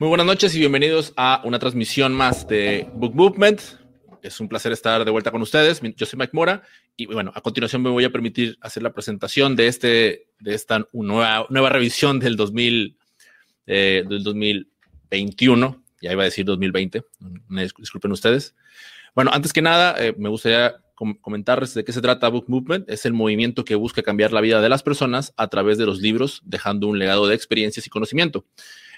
Muy buenas noches y bienvenidos a una transmisión más de Book Movement. Es un placer estar de vuelta con ustedes. Yo soy Mike Mora y bueno, a continuación me voy a permitir hacer la presentación de, este, de esta nueva, nueva revisión del, 2000, eh, del 2021. Ya iba a decir 2020, disculpen ustedes. Bueno, antes que nada, eh, me gustaría comentarles de qué se trata Book Movement. Es el movimiento que busca cambiar la vida de las personas a través de los libros, dejando un legado de experiencias y conocimiento.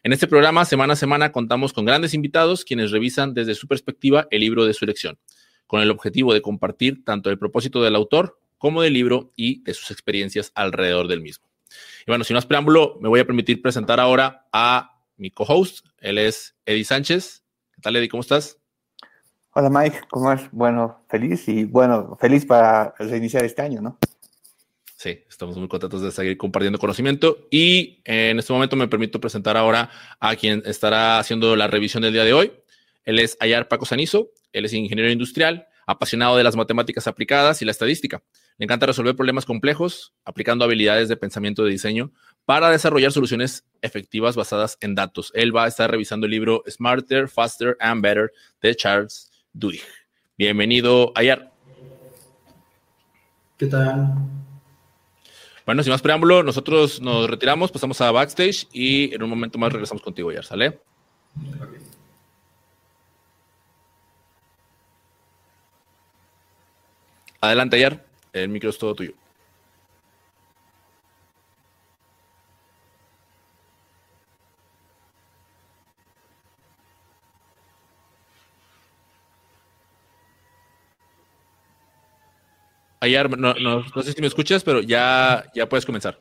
En este programa, semana a semana, contamos con grandes invitados quienes revisan desde su perspectiva el libro de su elección, con el objetivo de compartir tanto el propósito del autor como del libro y de sus experiencias alrededor del mismo. Y bueno, sin más preámbulo, me voy a permitir presentar ahora a mi co-host. Él es Eddie Sánchez. ¿Qué tal, Eddie? ¿Cómo estás? Hola, Mike. ¿Cómo es? Bueno, feliz y bueno, feliz para reiniciar este año, ¿no? Sí, estamos muy contentos de seguir compartiendo conocimiento y en este momento me permito presentar ahora a quien estará haciendo la revisión del día de hoy. Él es Ayar Paco Sanizo, él es ingeniero industrial, apasionado de las matemáticas aplicadas y la estadística. Le encanta resolver problemas complejos aplicando habilidades de pensamiento de diseño para desarrollar soluciones efectivas basadas en datos. Él va a estar revisando el libro Smarter, Faster and Better de Charles Duhigg. Bienvenido, Ayar. ¿Qué tal? Bueno, sin más preámbulo, nosotros nos retiramos, pasamos a backstage y en un momento más regresamos contigo, ya, ¿sale? Adelante, Ayar. El micro es todo tuyo. Ayar, no, sé si me escuchas, pero ya, ya puedes comenzar.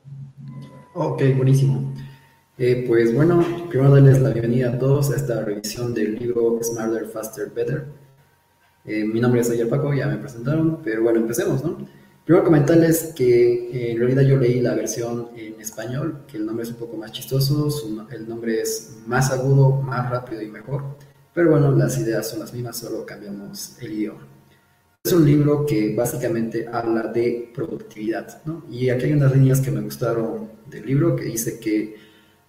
Ok, buenísimo. Eh, pues bueno, primero darles la bienvenida a todos a esta revisión del libro Smarter, Faster, Better. Eh, mi nombre es Ayer Paco, ya me presentaron, pero bueno, empecemos, ¿no? Primero comentarles que eh, en realidad yo leí la versión en español, que el nombre es un poco más chistoso, el nombre es más agudo, más rápido y mejor, pero bueno, las ideas son las mismas, solo cambiamos el idioma. Es un libro que básicamente habla de productividad, ¿no? Y aquí hay unas líneas que me gustaron del libro que dice que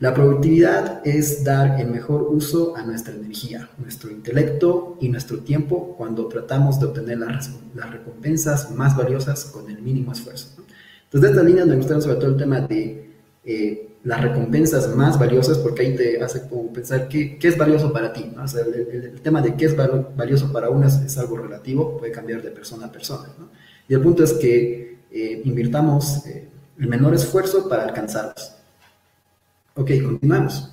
la productividad es dar el mejor uso a nuestra energía, nuestro intelecto y nuestro tiempo cuando tratamos de obtener las, recompensas más valiosas con el mínimo esfuerzo. Entonces, de esta línea me gustaron sobre todo el tema de eh, las recompensas más valiosas, porque ahí te hace como pensar qué, qué es valioso para ti. ¿no? O sea, el, tema de qué es valioso para uno es, algo relativo, puede cambiar de persona a persona. ¿no? Y el punto es que eh, invirtamos eh, el menor esfuerzo para alcanzarlos. Ok, continuamos.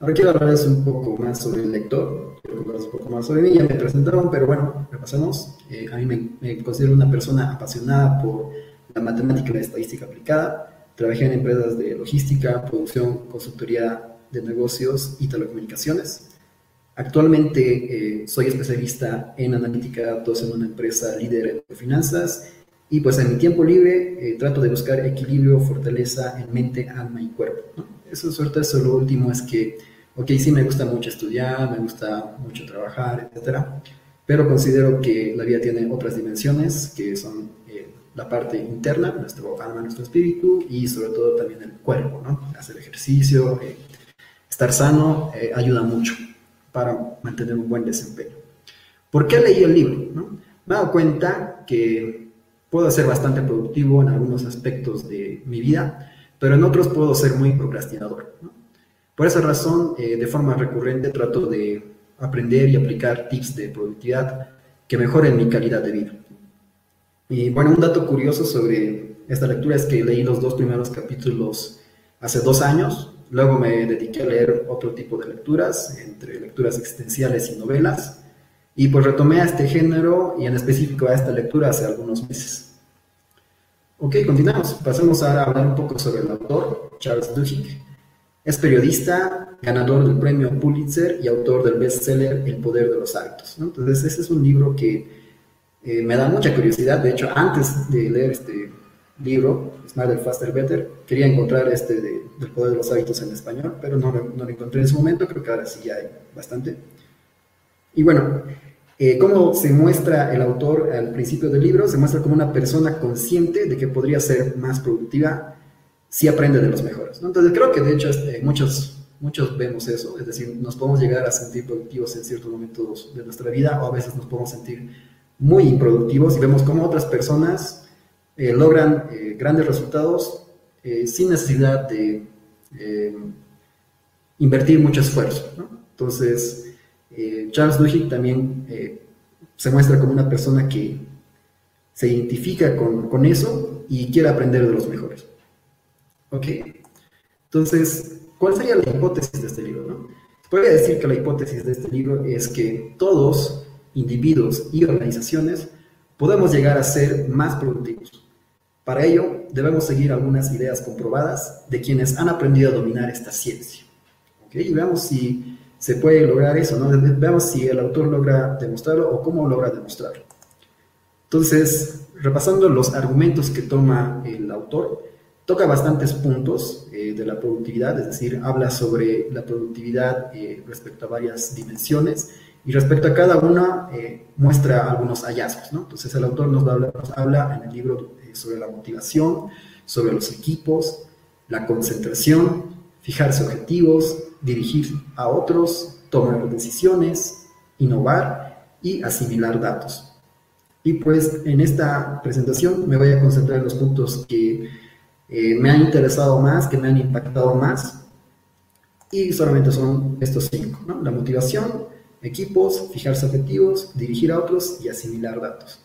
Ahora quiero hablarles un poco más sobre el lector, quiero hablarles un poco más sobre mí, ya me presentaron, pero bueno, repasemos. Eh, a mí me, me considero una persona apasionada por la matemática y la estadística aplicada Trabajé en empresas de logística, producción, consultoría de negocios y telecomunicaciones. Actualmente eh, soy especialista en analítica de datos en una empresa líder en finanzas y pues en mi tiempo libre eh, trato de buscar equilibrio, fortaleza en mente, alma y cuerpo. Eso suerte, eso lo último es que, ok, sí me gusta mucho estudiar, me gusta mucho trabajar, etcétera, pero considero que la vida tiene otras dimensiones que son la parte interna, nuestro alma, nuestro espíritu y sobre todo también el cuerpo, ¿no? Hacer ejercicio, eh, estar sano eh, ayuda mucho para mantener un buen desempeño. ¿Por qué leí el libro? ¿no? Me he dado cuenta que puedo ser bastante productivo en algunos aspectos de mi vida, pero en otros puedo ser muy procrastinador. ¿no? Por esa razón, eh, de forma recurrente trato de aprender y aplicar tips de productividad que mejoren mi calidad de vida. Y bueno, un dato curioso sobre esta lectura es que leí los dos primeros capítulos hace dos años, luego me dediqué a leer otro tipo de lecturas, entre lecturas existenciales y novelas, y pues retomé a este género y en específico a esta lectura hace algunos meses. Ok, continuamos. Pasemos ahora a hablar un poco sobre el autor, Charles Duhigg. Es periodista, ganador del premio Pulitzer y autor del bestseller El poder de los hábitos. Entonces, ese es un libro que eh, me da mucha curiosidad, de hecho, antes de leer este libro, Smarter, Faster, Better, quería encontrar este de, del poder de los hábitos en español, pero no, no, lo encontré en ese momento, creo que ahora sí ya hay bastante. Y bueno, eh, ¿cómo se muestra el autor al principio del libro? Se muestra como una persona consciente de que podría ser más productiva si aprende de los mejores. Entonces creo que de hecho este, muchos muchos vemos eso, es decir, nos podemos llegar a sentir productivos en ciertos momentos de nuestra vida o a veces nos podemos sentir muy improductivos y vemos cómo otras personas eh, logran eh, grandes resultados eh, sin necesidad de invertir mucho esfuerzo. Entonces, Charles Duhigg también se muestra como una persona que se identifica con, con eso y quiere aprender de los mejores. ¿Ok? Entonces, ¿cuál sería la hipótesis de este libro? No? Podría decir que la hipótesis de este libro es que todos, individuos y organizaciones, podemos llegar a ser más productivos. Para ello, debemos seguir algunas ideas comprobadas de quienes han aprendido a dominar esta ciencia. ¿Ok? Y veamos si se puede lograr eso, ¿no? Veamos si el autor logra demostrarlo o cómo logra demostrarlo. Entonces, repasando los argumentos que toma el autor, toca bastantes puntos eh, de la productividad, es decir, habla sobre la productividad eh, respecto a varias dimensiones y respecto a cada una eh, muestra algunos hallazgos. ¿no? Entonces el autor nos habla, nos habla en el libro sobre la motivación, sobre los equipos, la concentración, fijarse objetivos, dirigir a otros, tomar decisiones, innovar y asimilar datos. Y pues en esta presentación me voy a concentrar en los puntos que eh, me han interesado más, que me han impactado más. Y solamente son estos cinco, ¿no? La motivación, equipos, fijarse objetivos, dirigir a otros y asimilar datos.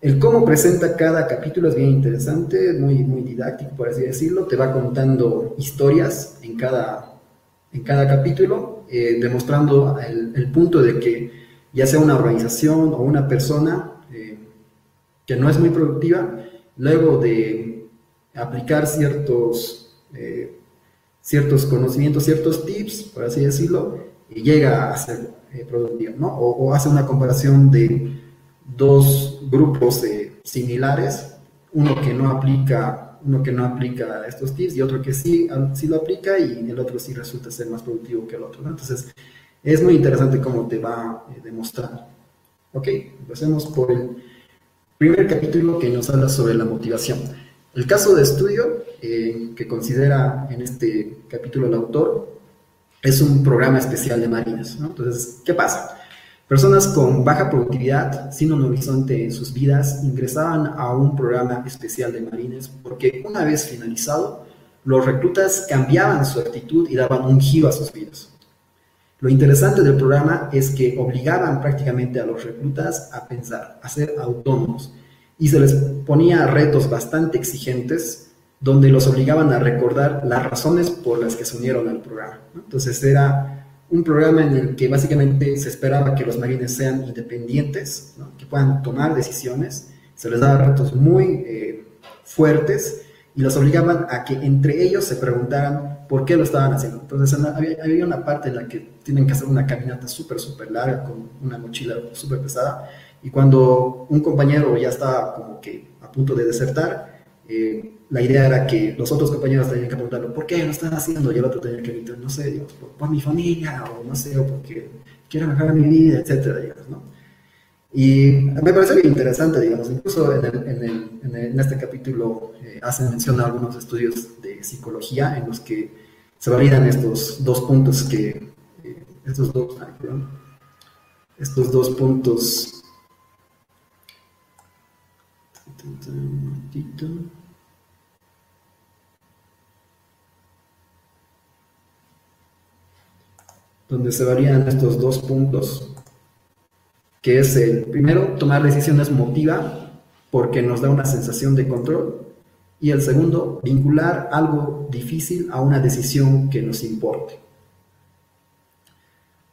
El cómo presenta cada capítulo es bien interesante, muy, muy didáctico, por así decirlo. Te va contando historias en cada, en cada capítulo, eh, demostrando el, punto de que ya sea una organización o una persona eh, que no es muy productiva, luego de aplicar ciertos, eh, ciertos conocimientos, ciertos tips, por así decirlo, llega a ser eh, productivo, ¿no? O, hace una comparación de dos grupos eh, similares, uno que no aplica uno que no aplica estos tips y otro que sí, sí lo aplica y el otro sí resulta ser más productivo que el otro. ¿no? Entonces, es muy interesante cómo te va a demostrar. Ok, empecemos por el primer capítulo que nos habla sobre la motivación. El caso de estudio eh, que considera en este capítulo el autor es un programa especial de marines. Entonces, ¿qué pasa? Personas con baja productividad, sin un horizonte en sus vidas, ingresaban a un programa especial de marines porque una vez finalizado, los reclutas cambiaban su actitud y daban un giro a sus vidas. Lo interesante del programa es que obligaban prácticamente a los reclutas a pensar, a ser autónomos, y se les ponía retos bastante exigentes donde los obligaban a recordar las razones por las que se unieron al programa. Entonces era un programa en el que básicamente se esperaba que los marines sean independientes, que puedan tomar decisiones, se les daba retos muy eh, fuertes y los obligaban a que entre ellos se preguntaran por qué lo estaban haciendo. Entonces había, había una parte en la que tienen que hacer una caminata súper, súper larga con una mochila súper pesada y cuando un compañero ya estaba como que a punto de desertar, eh, la idea era que los otros compañeros tenían que preguntarle, ¿por qué lo están haciendo? Y el otro tenía que evitar, no sé, por, mi familia, o no sé, o porque quiero mejorar mi vida, etcétera, digamos, ¿no? Y me parece bien interesante, digamos, incluso en, el, en, en, este capítulo eh, hacen mención a algunos estudios de psicología en los que se validan estos dos puntos que, eh, estos dos, estos dos puntos donde se varían estos dos puntos, que es el primero, tomar decisiones motiva porque nos da una sensación de control, y el segundo, vincular algo difícil a una decisión que nos importe.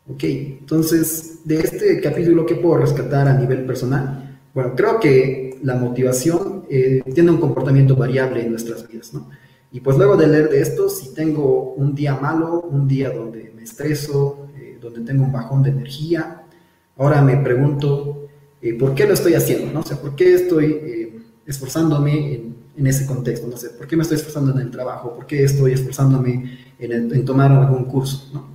Ok, entonces, de este capítulo, ¿qué puedo rescatar a nivel personal? Bueno, creo que la motivación eh, tiene un comportamiento variable en nuestras vidas, ¿no? Y pues luego de leer de esto, si tengo un día malo, un día donde me estreso, eh, donde tengo un bajón de energía, ahora me pregunto, eh, ¿por qué lo estoy haciendo? ¿no? O sea, ¿por qué estoy esforzándome en, ese contexto? No sé, ¿por qué me estoy esforzando en el trabajo? ¿Por qué estoy esforzándome en, tomar algún curso? ¿no?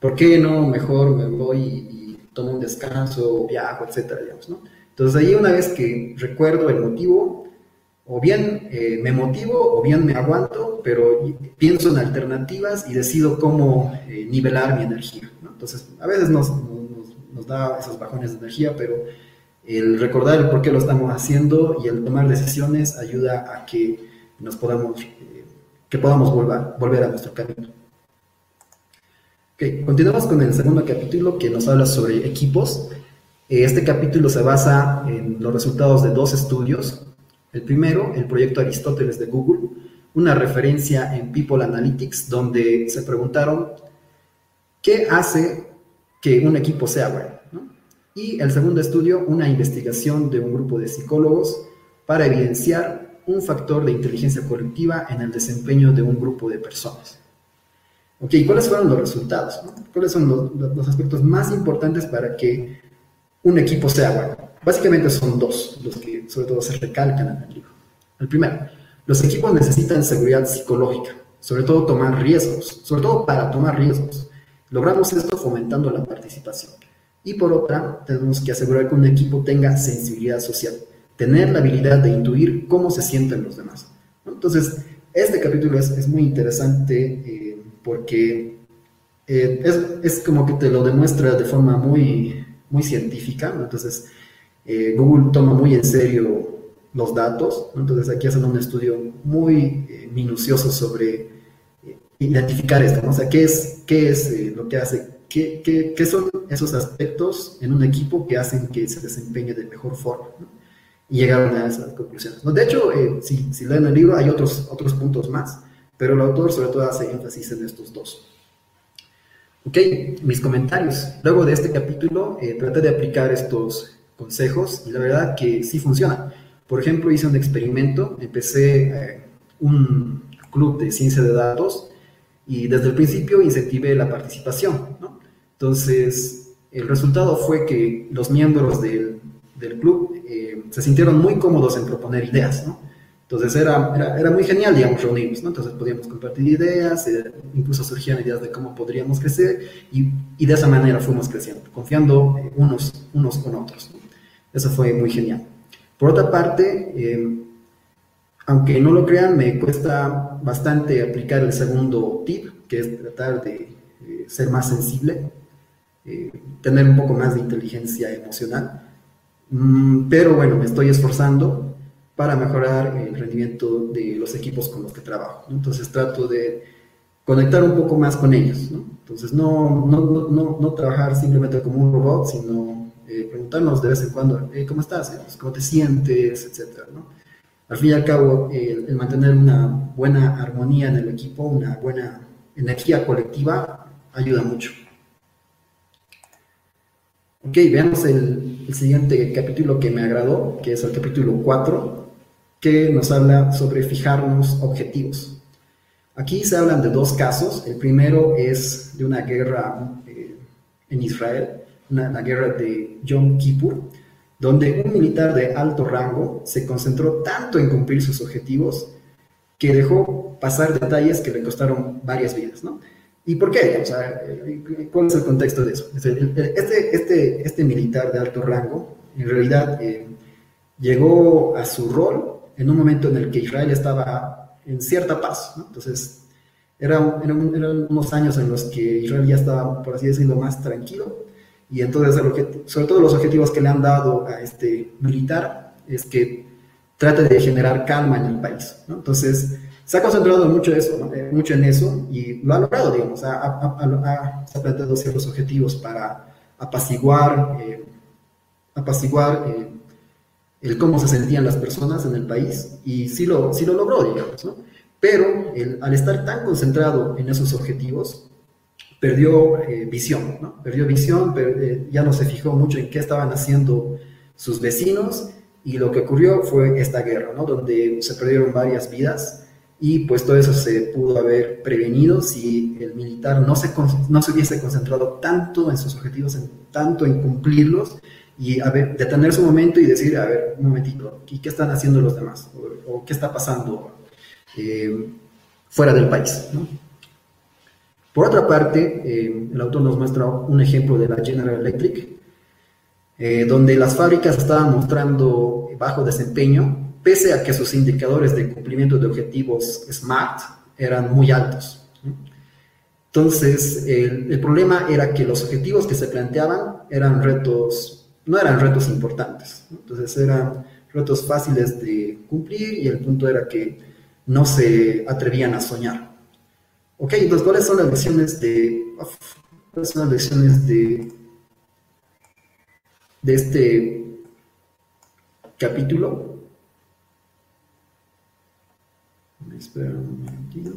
¿Por qué no mejor me voy y, y tomo un descanso, viajo, etcétera, digamos, ¿no? Entonces ahí una vez que recuerdo el motivo, o bien eh, me motivo o bien me aguanto, pero pienso en alternativas y decido cómo eh, nivelar mi energía. Entonces, a veces nos, da esos bajones de energía, pero el recordar el por qué lo estamos haciendo y el tomar decisiones ayuda a que nos podamos, eh, que podamos volver, a nuestro camino. Continuamos con el segundo capítulo que nos habla sobre equipos. Este capítulo se basa en los resultados de dos estudios el primero, el proyecto Aristóteles de Google, una referencia en People Analytics donde se preguntaron qué hace que un equipo sea bueno. Y el segundo estudio, una investigación de un grupo de psicólogos para evidenciar un factor de inteligencia colectiva en el desempeño de un grupo de personas. Ok, ¿cuáles fueron los resultados? ¿Cuáles son los aspectos más importantes para que un equipo sea bueno? Básicamente son dos los que sobre todo se recalcan en el libro. El primero, los equipos necesitan seguridad psicológica, sobre todo tomar riesgos, sobre todo para tomar riesgos. Logramos esto fomentando la participación. Y por otra, tenemos que asegurar que un equipo tenga sensibilidad social, tener la habilidad de intuir cómo se sienten los demás. Entonces, este capítulo es, muy interesante eh, porque eh, es, es, como que te lo demuestra de forma muy, muy científica. Entonces, eh, Google toma muy en serio los datos, entonces aquí hacen un estudio muy eh, minucioso sobre eh, identificar esto, o sea, qué es, qué es lo que hace, qué, qué, qué, son esos aspectos en un equipo que hacen que se desempeñe de mejor forma. Y llegaron a esas conclusiones. De hecho, si, si, leen el libro hay otros, otros puntos más, pero el autor sobre todo hace énfasis en estos dos. Ok, mis comentarios. Luego de este capítulo traté de aplicar estos consejos y la verdad que sí funciona. Por ejemplo, hice un experimento, empecé eh, un club de ciencia de datos y desde el principio incentivé la participación. Entonces, el resultado fue que los miembros del, del club eh, se sintieron muy cómodos en proponer ideas. ¿no? Entonces era, era, era, muy genial, digamos, reunirnos, ¿no? Entonces podíamos compartir ideas, eh, incluso surgían ideas de cómo podríamos crecer y, y, de esa manera fuimos creciendo, confiando unos, unos con otros. ¿no? Eso fue muy genial. Por otra parte, eh, aunque no lo crean, me cuesta bastante aplicar el segundo tip, que es tratar de eh, ser más sensible, eh, tener un poco más de inteligencia emocional. Mm, pero bueno, me estoy esforzando para mejorar el rendimiento de los equipos con los que trabajo. Entonces trato de conectar un poco más con ellos. Entonces no, no, no, trabajar simplemente como un robot, sino eh, preguntarnos de vez en cuando, ¿cómo estás? ¿Cómo te sientes? Etcétera. Al fin y al cabo, el mantener una buena armonía en el equipo, una buena energía colectiva, ayuda mucho. Ok, veamos el, el, siguiente capítulo que me agradó, que es el capítulo 4, que nos habla sobre fijarnos objetivos. Aquí se hablan de dos casos. El primero es de una guerra eh, en Israel la guerra de Yom Kippur, donde un militar de alto rango se concentró tanto en cumplir sus objetivos que dejó pasar detalles que le costaron varias vidas, ¿no? ¿Y por qué? O sea, ¿cuál es el contexto de eso? Este, este, este militar de alto rango, en realidad, eh, llegó a su rol en un momento en el que Israel estaba en cierta paz, ¿no? Entonces, eran, eran unos años en los que Israel ya estaba, por así decirlo, más tranquilo, y entonces, sobre todo los objetivos que le han dado a este militar es que trate de generar calma en el país. ¿no? Entonces, se ha concentrado mucho, eso, eh, mucho en eso y lo ha logrado, digamos. Ha, ha, planteado ciertos objetivos para apaciguar, eh, apaciguar eh, el cómo se sentían las personas en el país y sí lo, sí lo logró, digamos. ¿no? Pero al estar tan concentrado en esos objetivos, perdió eh, visión, ¿no? Perdió visión, eh, ya no se fijó mucho en qué estaban haciendo sus vecinos y lo que ocurrió fue esta guerra, ¿no? Donde se perdieron varias vidas y pues todo eso se pudo haber prevenido si el militar no se, no se hubiese concentrado tanto en sus objetivos, tanto en cumplirlos y a ver, detener su momento y decir, a ver, un momentito, ¿y qué están haciendo los demás? ¿O, qué está pasando eh, fuera del país? Por otra parte, eh, el autor nos muestra un ejemplo de la General Electric, eh, donde las fábricas estaban mostrando bajo desempeño pese a que sus indicadores de cumplimiento de objetivos SMART eran muy altos. Entonces, el, problema era que los objetivos que se planteaban eran retos, no eran retos importantes. Entonces, eran retos fáciles de cumplir y el punto era que no se atrevían a soñar. Ok, entonces, ¿cuáles son las lecciones de... ¿Cuáles son las lecciones de, de este capítulo? Espera un momentito.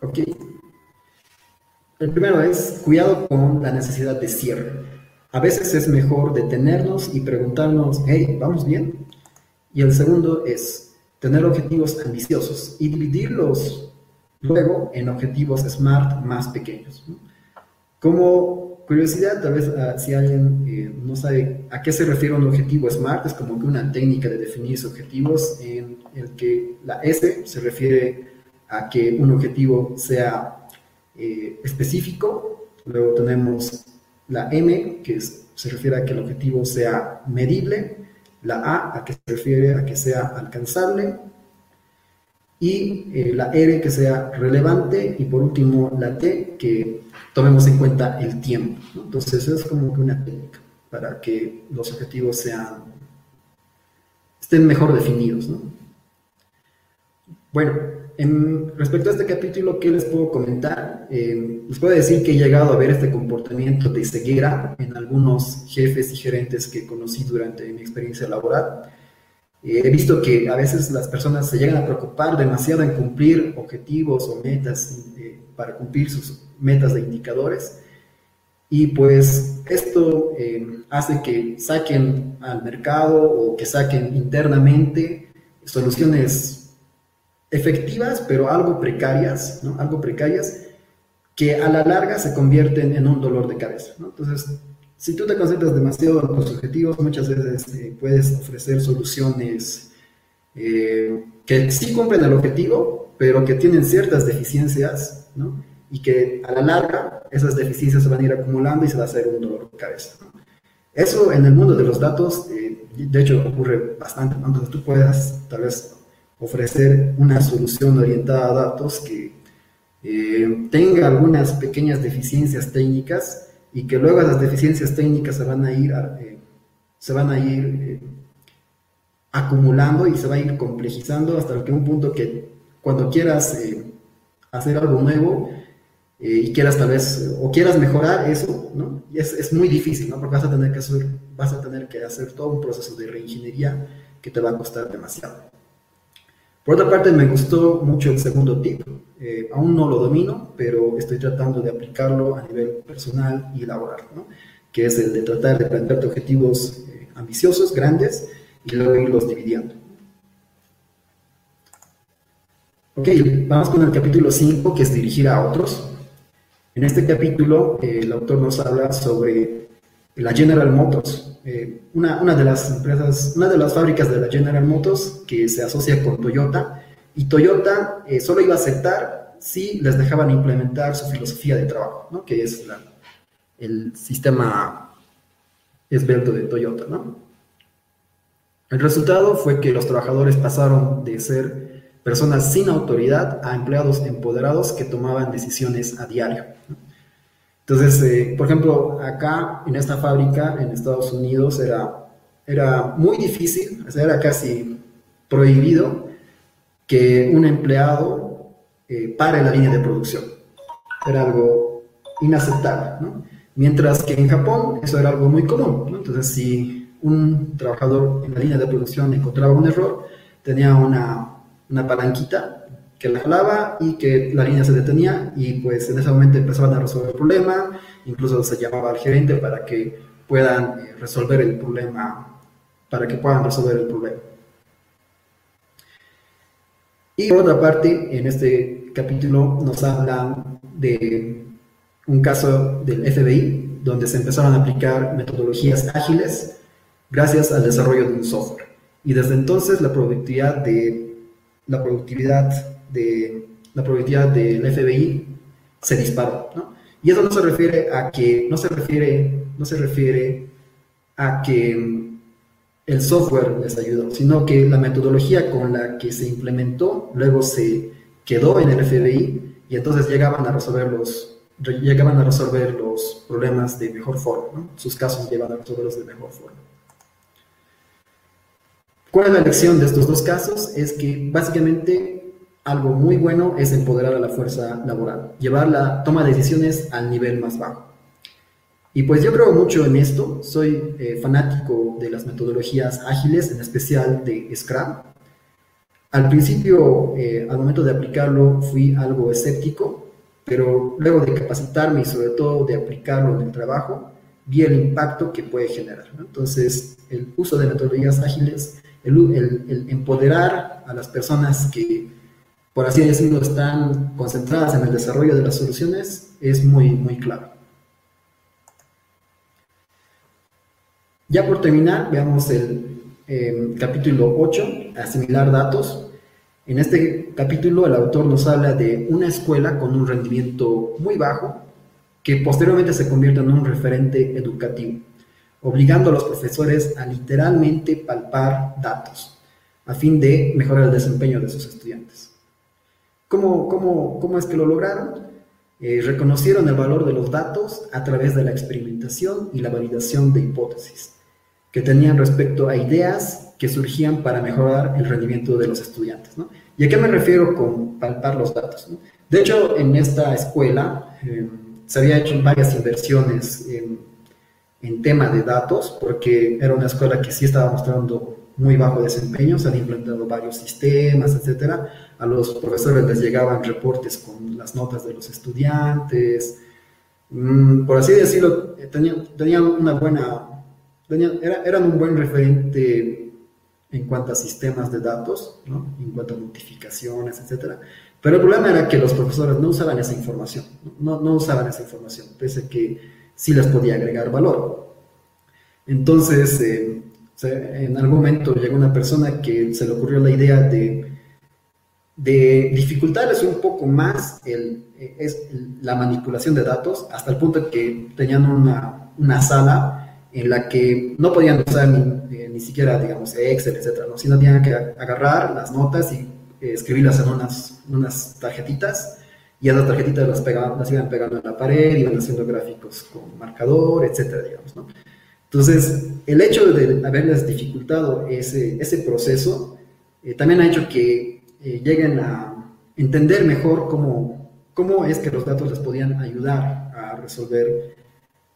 Ok. El primero es cuidado con la necesidad de cierre. A veces es mejor detenernos y preguntarnos, hey, ¿vamos bien? Y el segundo es tener objetivos ambiciosos y dividirlos luego en objetivos SMART más pequeños. Como curiosidad, tal vez ah, si alguien eh, no sabe a qué se refiere un objetivo SMART, es como que una técnica de definir objetivos en el que la S se refiere a que un objetivo sea eh, específico. Luego tenemos la M, que se refiere a que el objetivo sea medible. La A, a que se refiere a que sea alcanzable. Y eh, la R, que sea relevante. Y por último, la T, que tomemos en cuenta el tiempo. Entonces, es como que una técnica para que los objetivos sean, estén mejor definidos. Bueno, en, respecto a este capítulo, ¿qué les puedo comentar? Eh, les puedo decir que he llegado a ver este comportamiento de ceguera en algunos jefes y gerentes que conocí durante mi experiencia laboral. Eh, he visto que a veces las personas se llegan a preocupar demasiado en cumplir objetivos o metas eh, para cumplir sus metas de indicadores. Y pues esto hace que saquen al mercado o que saquen internamente soluciones efectivas, pero algo precarias, ¿no? Algo precarias, que a la larga se convierten en un dolor de cabeza, ¿no? Entonces, si tú te concentras demasiado en tus objetivos, muchas veces eh, puedes ofrecer soluciones eh, que sí cumplen el objetivo, pero que tienen ciertas deficiencias, ¿no? Y que a la larga esas deficiencias se van a ir acumulando y se va a hacer un dolor de cabeza. ¿no? Eso en el mundo de los datos, eh, de hecho, ocurre bastante, ¿no? Entonces tú puedas tal vez ofrecer una solución orientada a datos que eh, tenga algunas pequeñas deficiencias técnicas y que luego esas deficiencias técnicas se van a ir, eh, se van a ir eh, acumulando y se va a ir complejizando hasta que un punto que cuando quieras hacer algo nuevo y quieras tal vez, o quieras mejorar eso, ¿no? es, es, muy difícil, ¿no? Porque vas a tener que hacer, vas a tener que hacer todo un proceso de reingeniería que te va a costar demasiado. Por otra parte, me gustó mucho el segundo tip. Eh, aún no lo domino, pero estoy tratando de aplicarlo a nivel personal y laboral, ¿no? que es el de tratar de plantearte objetivos eh, ambiciosos, grandes, y luego irlos dividiendo. Ok, vamos con el capítulo 5, que es dirigir a otros. En este capítulo, el autor nos habla sobre la General Motors, eh, una, de las empresas, una de las fábricas de la General Motors que se asocia con Toyota y Toyota eh, solo iba a aceptar si les dejaban implementar su filosofía de trabajo, ¿no? que es el sistema esbelto de Toyota. ¿no? El resultado fue que los trabajadores pasaron de ser personas sin autoridad a empleados empoderados que tomaban decisiones a diario. Entonces, eh, por ejemplo, acá en esta fábrica en Estados Unidos era, era muy difícil, era casi prohibido que un empleado eh, pare la línea de producción. Era algo inaceptable, ¿no? Mientras que en Japón eso era algo muy común, ¿no? Entonces, si un trabajador en la línea de producción encontraba un error, tenía una, una palanquita que la jalaba y que la línea se detenía y pues en ese momento empezaban a resolver el problema, incluso se llamaba al gerente para que puedan eh, resolver el problema, para que puedan resolver el problema. Y por otra parte, en este capítulo nos hablan de un caso del FBI, donde se empezaron a aplicar metodologías ágiles gracias al desarrollo de un software. Y desde entonces la productividad de la productividad de la productividad del FBI se disparó, Y eso no se refiere a que no se refiere no se refiere a que el software les ayudó, sino que la metodología con la que se implementó luego se quedó en el FBI y entonces llegaban a resolver los, llegaban a resolver los problemas de mejor forma, sus casos llegaban a resolverlos de mejor forma. ¿Cuál es la lección de estos dos casos? Es que básicamente algo muy bueno es empoderar a la fuerza laboral, llevar la toma de decisiones al nivel más bajo. Y pues yo creo mucho en esto, soy eh, fanático de las metodologías ágiles, en especial de Scrum. Al principio, eh, al momento de aplicarlo, fui algo escéptico, pero luego de capacitarme y sobre todo de aplicarlo en el trabajo, vi el impacto que puede generar. Entonces, el uso de metodologías ágiles, el, el empoderar a las personas que, por así decirlo, están concentradas en el desarrollo de las soluciones, es muy, muy claro. Ya por terminar, veamos el em, capítulo 8, asimilar datos. En este capítulo el autor nos habla de una escuela con un rendimiento muy bajo que posteriormente se convierte en un referente educativo, obligando a los profesores a literalmente palpar datos a fin de mejorar el desempeño de sus estudiantes. ¿Cómo, cómo, cómo es que lo lograron? Eh, reconocieron el valor de los datos a través de la experimentación y la validación de hipótesis que tenían respecto a ideas que surgían para mejorar el rendimiento de los estudiantes. ¿Y a qué me refiero con palpar los datos? De hecho, en esta escuela eh, se había hecho varias inversiones en, tema de datos, porque era una escuela que sí estaba mostrando muy bajo desempeño, se han implementado varios sistemas, etcétera. A los profesores les llegaban reportes con las notas de los estudiantes. Mm, por así decirlo, eh, tenían, tenían una buena eran un buen referente en cuanto a sistemas de datos, en cuanto a notificaciones, etc. Pero el problema era que los profesores no usaban esa información, no, no usaban esa información, pese a que sí les podía agregar valor. Entonces, eh, en algún momento llegó una persona que se le ocurrió la idea de, dificultarles un poco más es, la manipulación de datos, hasta el punto que tenían una, sala en la que no podían usar ni, eh, siquiera, digamos, Excel, etcétera, ¿no? sino tenían que agarrar las notas y eh, escribirlas en unas, tarjetitas y esas tarjetitas las, pegaban, las iban pegando en la pared, iban haciendo gráficos con marcador, etcétera. Entonces, el hecho de haberles dificultado ese, ese proceso eh, también ha hecho que lleguen a entender mejor cómo, cómo es que los datos les podían ayudar a resolver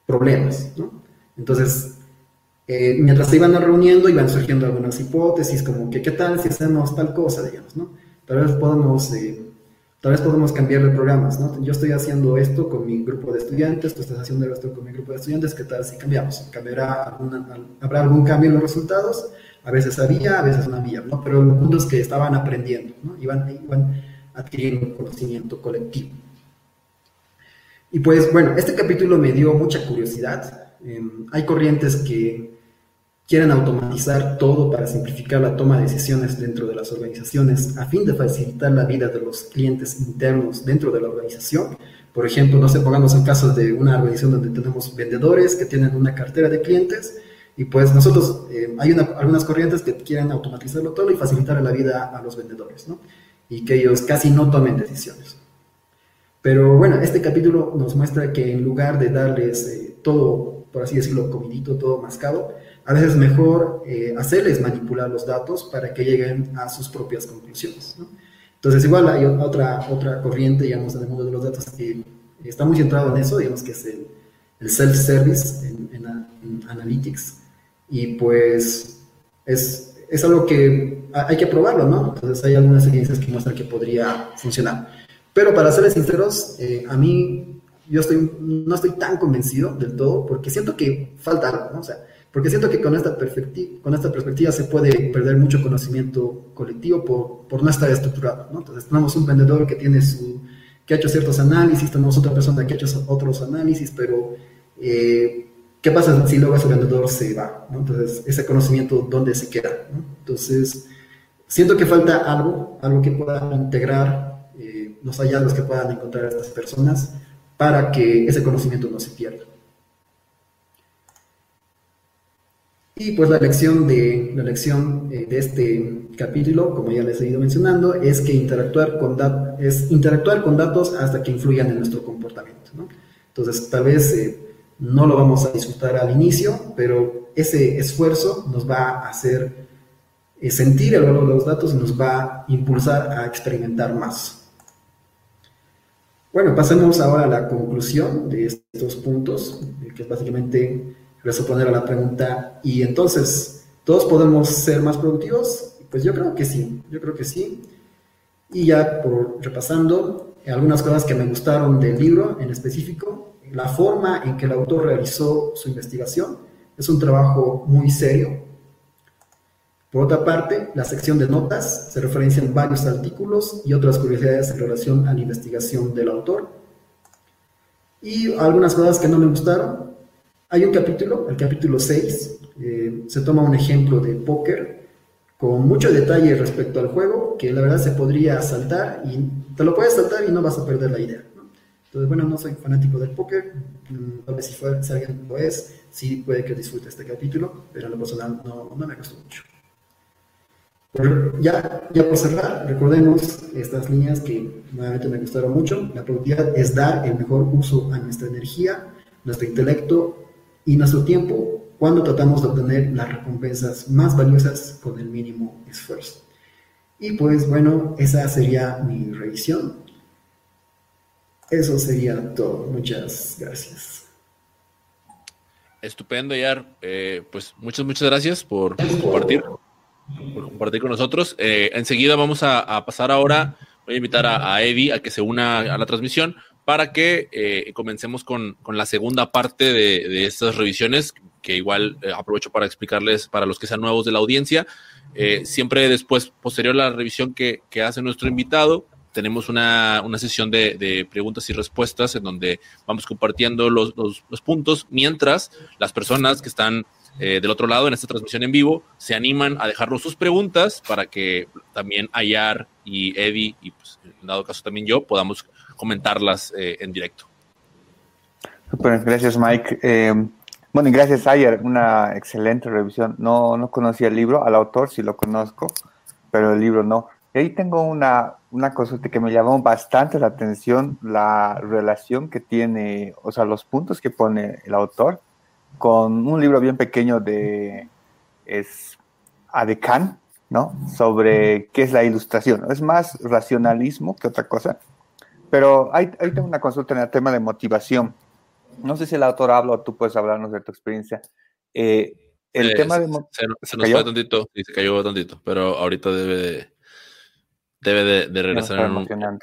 problemas, ¿no? Entonces, eh, mientras se iban reuniendo, iban surgiendo algunas hipótesis, como que qué tal si hacemos tal cosa, digamos, ¿no? Tal vez podemos, eh, tal vez podemos cambiar de programas, ¿no? Yo estoy haciendo esto con mi grupo de estudiantes, tú estás haciendo esto con mi grupo de estudiantes, ¿qué tal si cambiamos? ¿Cambiará ¿Habrá algún cambio en los resultados? A veces había, a veces no había, ¿no? Pero el punto es que estaban aprendiendo, ¿no? Iban, iban adquiriendo conocimiento colectivo. Y pues bueno, este capítulo me dio mucha curiosidad Em, hay corrientes que quieren automatizar todo para simplificar la toma de decisiones dentro de las organizaciones a fin de facilitar la vida de los clientes internos dentro de la organización. Por ejemplo, no sé, pongamos el caso de una organización donde tenemos vendedores que tienen una cartera de clientes y pues nosotros, em, hay algunas corrientes que quieren automatizarlo todo y facilitar la vida a los vendedores, ¿no? Y que ellos casi no tomen decisiones. Pero bueno, este capítulo nos muestra que en lugar de darles eh, todo por así decirlo, comidito, todo mascado, a veces es mejor eh, hacerles manipular los datos para que lleguen a sus propias conclusiones. Entonces, igual hay otra, otra corriente, digamos, en el mundo de los datos que está muy centrado en eso, digamos que es el, self-service en, Analytics. Y pues es, es algo que hay que probarlo, ¿no? Entonces hay algunas evidencias que muestran que podría funcionar. Pero para serles sinceros, eh, a mí yo estoy, no estoy tan convencido del todo porque siento que falta algo, ¿no? O sea, porque siento que con esta, perspectiva se puede perder mucho conocimiento colectivo por, no estar estructurado. Entonces tenemos un vendedor que tiene su que ha hecho ciertos análisis, tenemos otra persona que ha hecho otros análisis, pero eh, ¿qué pasa si luego ese vendedor se va? Entonces, ese conocimiento, ¿dónde se queda? Entonces, siento que falta algo, algo que pueda integrar eh, los hallazgos que puedan encontrar estas personas para que ese conocimiento no se pierda. Y pues la lección de, la lección eh, de este capítulo, como ya les he ido mencionando, es que interactuar con, es interactuar con datos hasta que influyan en nuestro comportamiento. Entonces, tal vez eh, no lo vamos a disfrutar al inicio, pero ese esfuerzo nos va a hacer eh, sentir el valor de los datos y nos va a impulsar a experimentar más. Bueno, pasemos ahora a la conclusión de estos puntos, que es básicamente responder a la pregunta, ¿y entonces todos podemos ser más productivos? Pues yo creo que sí, yo creo que sí. Y ya por repasando algunas cosas que me gustaron del libro en específico, la forma en que el autor realizó su investigación es un trabajo muy serio. Por otra parte, la sección de notas se referencia en varios artículos y otras curiosidades en relación a la investigación del autor. Y algunas cosas que no me gustaron, hay un capítulo, el capítulo 6, eh, se toma un ejemplo de póker con mucho detalle respecto al juego, que la verdad se podría saltar y te lo puedes saltar y no vas a perder la idea. Entonces, bueno, no soy fanático del póker, mm, tal vez si, fue, si alguien lo es, sí puede que disfrute este capítulo, pero en lo personal no, no me gustó mucho. ya, ya por cerrar, recordemos estas líneas que nuevamente me gustaron mucho. La productividad es dar el mejor uso a nuestra energía, nuestro intelecto y nuestro tiempo cuando tratamos de obtener las recompensas más valiosas con el mínimo esfuerzo. Y pues bueno, esa sería mi revisión. Eso sería todo. Muchas gracias. Estupendo, Yar. Eh, pues muchas, muchas gracias por compartir, por compartir con nosotros. Eh, enseguida vamos a, pasar ahora, voy a invitar a, a Eddie a que se una a la transmisión para que eh, comencemos con, la segunda parte de, estas revisiones, que igual eh, aprovecho para explicarles para los que sean nuevos de la audiencia. Eh, siempre después, posterior a la revisión que, hace nuestro invitado, tenemos una, sesión de, preguntas y respuestas en donde vamos compartiendo los, puntos, mientras las personas que están del otro lado en esta transmisión en vivo se animan a dejarnos sus preguntas para que también Ayar y Eddie, y pues, en dado caso también yo, podamos comentarlas eh, en directo. gracias Mike. Eh, bueno, y gracias Ayer, una excelente revisión. No, no conocía el libro, al autor sí lo conozco, pero el libro no. Y ahí tengo una, una cosa que me llamó bastante la atención, la relación que tiene, o sea, los puntos que pone el autor con un libro bien pequeño de es Adecan, ¿no? Sobre qué es la ilustración. Es más racionalismo que otra cosa. Pero hay, tengo una consulta en el tema de motivación. No sé si el autor habla o tú puedes hablarnos de tu experiencia. Eh, el tema de se, se, nos fue tantito y se cayó tantito, pero ahorita debe de, debe de, regresar en un,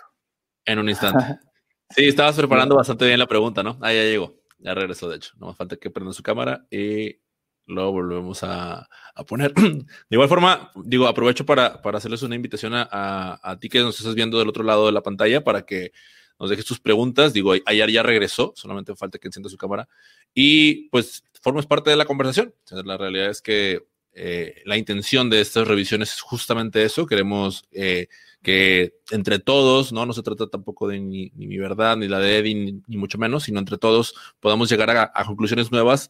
en un, instante. sí, estabas preparando bastante bien la pregunta, ¿no? Ah, ya llegó. Ya regresó, de hecho. No más falta que prenda su cámara y lo volvemos a, poner. De igual forma, digo, aprovecho para, hacerles una invitación a, ti que nos estás viendo del otro lado de la pantalla para que nos dejes tus preguntas. Digo, ayer ya regresó, solamente falta que encienda su cámara y pues formes parte de la conversación. La realidad es que eh, la intención de estas revisiones es justamente eso. Queremos eh, que entre todos, ¿no? No se trata tampoco de ni, mi verdad, ni la de Eddie, ni, mucho menos, sino entre todos podamos llegar a conclusiones nuevas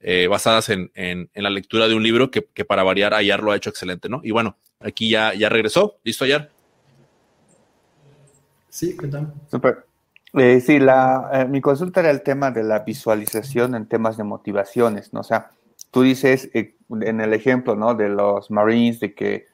eh, basadas en, la lectura de un libro que, para variar Ayar lo ha hecho excelente, ¿no? Y bueno, aquí ya, ya regresó. ¿Listo, Ayar? Sí, ¿qué tal? Super. Eh, sí, la, eh, mi consulta era el tema de la visualización en temas de motivaciones, ¿no? O sea, tú dices en el ejemplo, ¿no? De los Marines, de que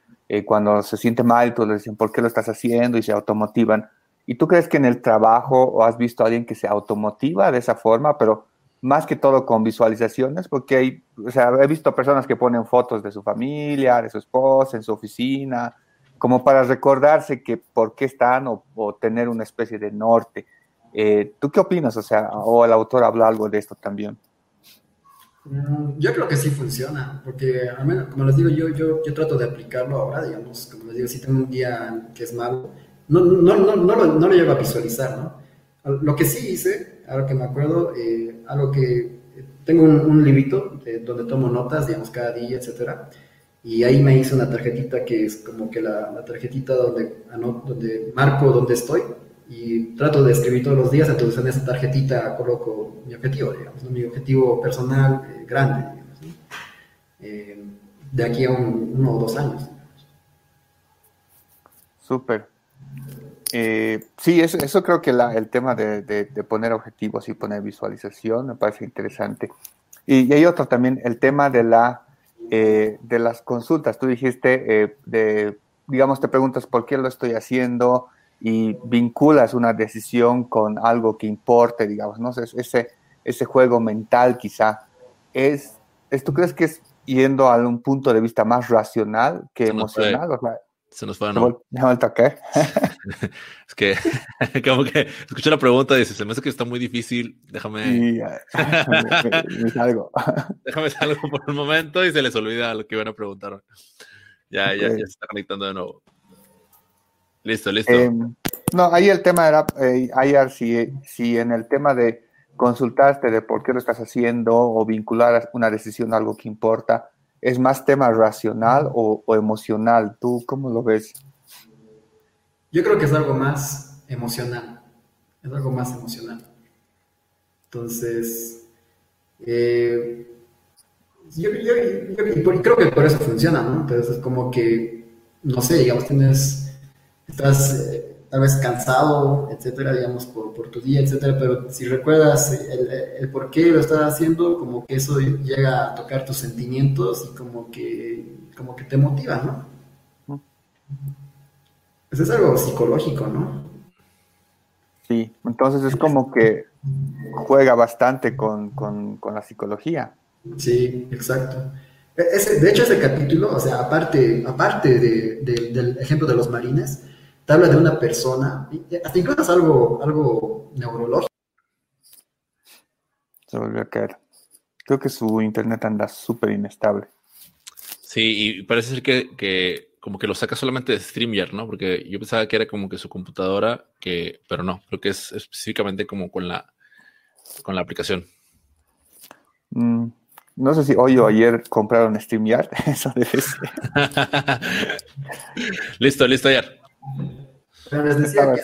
cuando se siente mal, tú le dicen, ¿por qué lo estás haciendo? Y se automotivan. ¿Y tú crees que en el trabajo o has visto a alguien que se automotiva de esa forma, pero más que todo con visualizaciones, porque hay, o sea, he visto personas que ponen fotos de su familia, de su esposa, en su oficina, como para recordarse que por qué están o, tener una especie de norte. Eh, ¿Tú qué opinas? O sea, o el autor habla algo de esto también. Mm, yo creo que sí funciona, porque al menos, como les digo, yo, yo, yo trato de aplicarlo ahora, digamos, como les digo, si tengo un día que es malo, no, no, no, no, lo, no lo llego a visualizar, ¿no? Lo que sí hice, ahora que me acuerdo, eh, algo que tengo un, un librito donde tomo notas, digamos, cada día, etcétera, y ahí me hice una tarjetita que es como que la, tarjetita donde, donde marco donde estoy y trato de escribir todos los días, entonces en esa tarjetita coloco mi objetivo, digamos, mi objetivo personal eh, grande, digamos, eh, de aquí a uno o dos años. Súper. Eh, sí, eso, eso, creo que el tema de, de, poner objetivos y poner visualización me parece interesante. Y, y hay otro también, el tema de la eh, de las consultas. Tú dijiste, eh, de, digamos, te preguntas por qué lo estoy haciendo y vinculas una decisión con algo que importe, digamos, ¿no? Ese, ese juego mental quizá. Es, ¿Tú crees que es yendo a un punto de vista más racional que emocional? O sea, se nos fue, ¿no? ¿Me qué? es que, como que escuché la pregunta y dice, se me hace que está muy difícil, déjame... Y, me, salgo. déjame salgo por un momento y se les olvida lo que iban a preguntar. Ya, ya, ya se está conectando de nuevo. Listo, listo. Eh, no, ahí el tema era, eh, ayer, si, si en el tema de consultarte de por qué lo estás haciendo o vincular una decisión a algo que importa, ¿Es más tema racional o, emocional? ¿Tú cómo lo ves? Yo creo que es algo más emocional. Es algo más emocional. Entonces, eh, yo, creo que por eso funciona, ¿no? Entonces es como que, no sé, digamos, tienes, estás eh, tal vez cansado, etcétera, digamos, por, por tu día, etcétera, pero si recuerdas el, el, por qué lo estás haciendo, como que eso llega a tocar tus sentimientos y como que, como que te motiva, ¿no? Pues es algo psicológico, ¿no? Sí, entonces es como que juega bastante con, con, con la psicología. Sí, exacto. E, ese, de hecho, ese capítulo, o sea, aparte, aparte de, del ejemplo de los marines, te habla de una persona, hasta incluso es algo, algo neurológico. Se volvió a caer. Creo que su internet anda súper inestable. Sí, y parece ser que, que, como que lo saca solamente de StreamYard, ¿no? Porque yo pensaba que era como que su computadora, que, pero no, creo que es específicamente como con la, con la aplicación. Mm, no sé si hoy o ayer compraron StreamYard, eso debe ser. listo, listo, ayer. Pero les decía que